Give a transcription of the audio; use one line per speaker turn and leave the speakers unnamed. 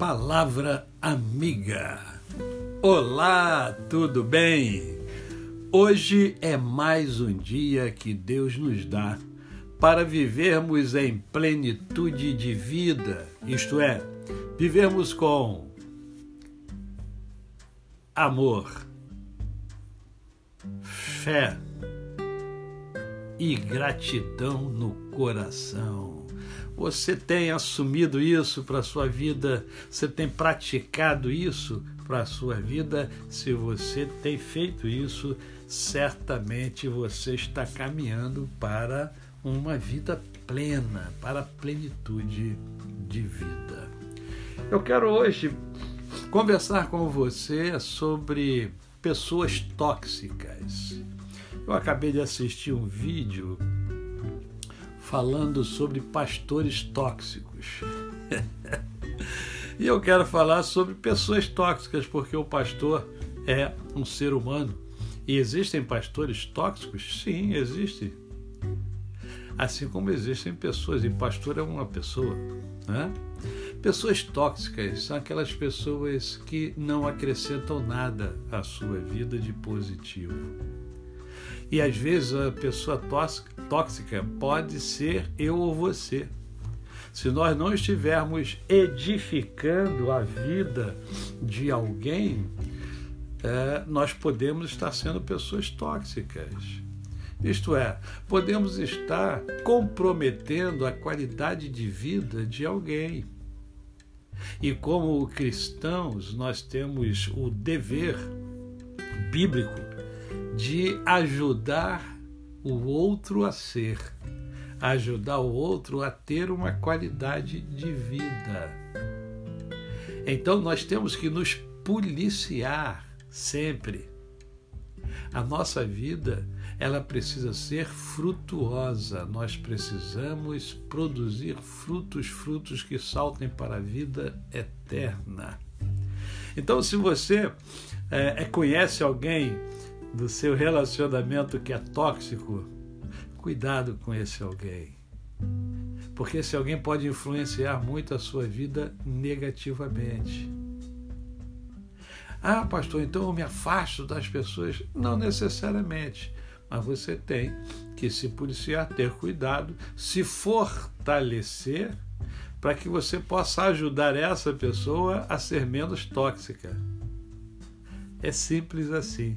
Palavra Amiga. Olá, tudo bem? Hoje é mais um dia que Deus nos dá para vivermos em plenitude de vida, isto é, vivermos com amor, fé e gratidão no coração. Você tem assumido isso para a sua vida? Você tem praticado isso para a sua vida? Se você tem feito isso, certamente você está caminhando para uma vida plena, para a plenitude de vida. Eu quero hoje conversar com você sobre pessoas tóxicas. Eu acabei de assistir um vídeo falando sobre pastores tóxicos. e eu quero falar sobre pessoas tóxicas, porque o pastor é um ser humano. E existem pastores tóxicos? Sim, existem. Assim como existem pessoas, e pastor é uma pessoa. Né? Pessoas tóxicas são aquelas pessoas que não acrescentam nada à sua vida de positivo. E às vezes a pessoa tóxica pode ser eu ou você. Se nós não estivermos edificando a vida de alguém, é, nós podemos estar sendo pessoas tóxicas. Isto é, podemos estar comprometendo a qualidade de vida de alguém. E como cristãos, nós temos o dever bíblico de ajudar o outro a ser, ajudar o outro a ter uma qualidade de vida. Então nós temos que nos policiar sempre. A nossa vida, ela precisa ser frutuosa. Nós precisamos produzir frutos, frutos que saltem para a vida eterna. Então, se você é, conhece alguém do seu relacionamento que é tóxico, cuidado com esse alguém. Porque esse alguém pode influenciar muito a sua vida negativamente. Ah, pastor, então eu me afasto das pessoas? Não necessariamente. Mas você tem que se policiar, ter cuidado, se fortalecer para que você possa ajudar essa pessoa a ser menos tóxica. É simples assim